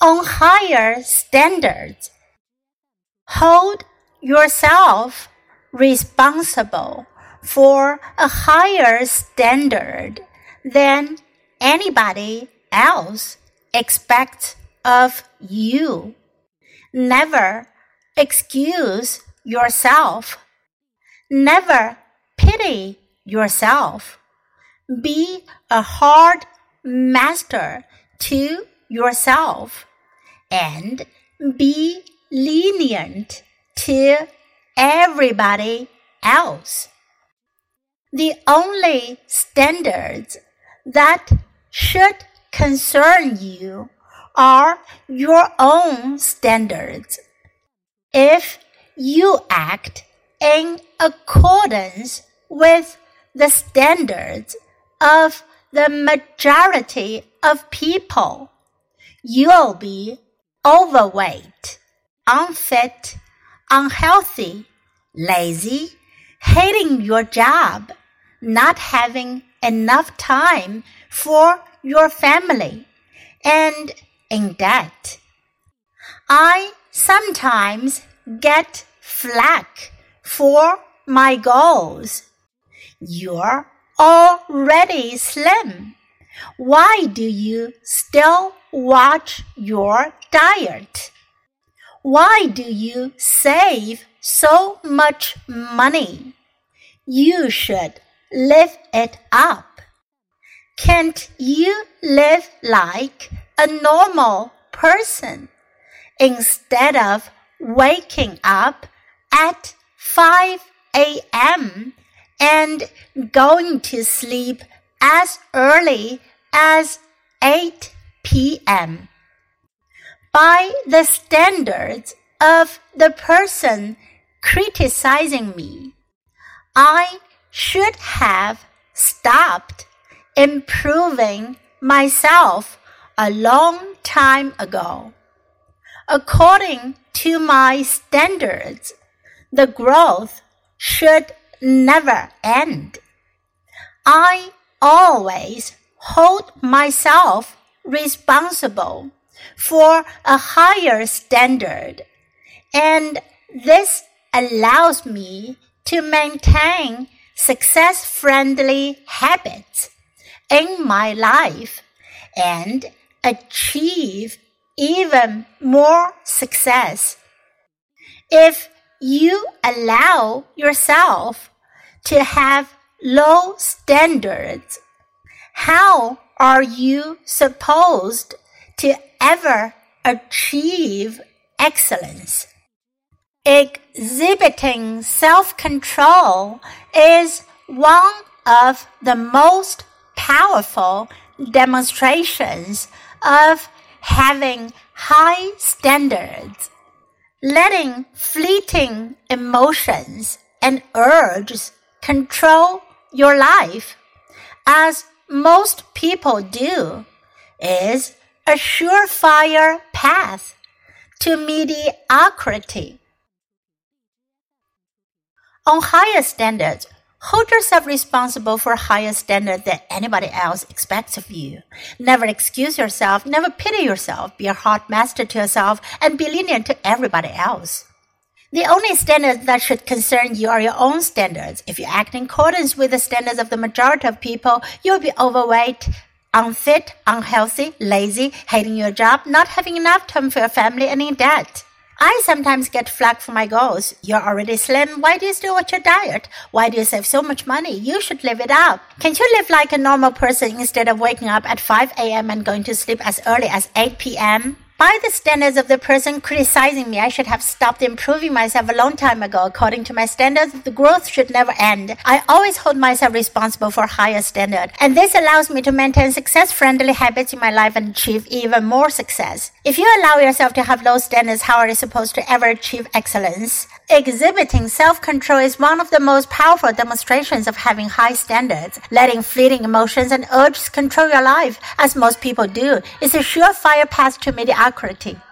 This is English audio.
on higher standards. Hold yourself responsible for a higher standard than anybody else expects of you. Never excuse yourself. Never pity yourself. Be a hard master to yourself and be lenient to everybody else. The only standards that should concern you are your own standards. If you act in accordance with the standards of the majority of people, you'll be overweight, unfit, unhealthy, lazy, hating your job, not having enough time for your family, and in debt. I sometimes get flack for my goals. You're already slim. Why do you still watch your diet? Why do you save so much money? You should live it up. Can't you live like a normal person instead of waking up at 5 a.m. and going to sleep as early as 8 p.m. By the standards of the person criticizing me, I should have stopped improving myself a long time ago. According to my standards, the growth should never end. I always hold myself responsible for a higher standard, and this allows me to maintain success friendly habits in my life and achieve even more success. If you allow yourself to have low standards, how are you supposed to ever achieve excellence? Exhibiting self control is one of the most powerful demonstrations of having high standards. Letting fleeting emotions and urges control your life, as most people do, is a surefire path to mediocrity. On higher standards, hold yourself responsible for higher standard than anybody else expects of you. Never excuse yourself, never pity yourself, be a hard master to yourself, and be lenient to everybody else. The only standards that should concern you are your own standards. If you act in accordance with the standards of the majority of people, you'll be overweight, unfit, unhealthy, lazy, hating your job, not having enough time for your family, and in debt. I sometimes get flack for my goals. You're already slim. Why do you still watch your diet? Why do you save so much money? You should live it up. Can't you live like a normal person instead of waking up at 5 a.m. and going to sleep as early as 8 p.m.? By the standards of the person criticizing me, I should have stopped improving myself a long time ago. According to my standards, the growth should never end. I always hold myself responsible for higher standard, and this allows me to maintain success-friendly habits in my life and achieve even more success. If you allow yourself to have low standards, how are you supposed to ever achieve excellence? Exhibiting self-control is one of the most powerful demonstrations of having high standards. Letting fleeting emotions and urges control your life, as most people do, is a surefire path to mediocrity. Socrates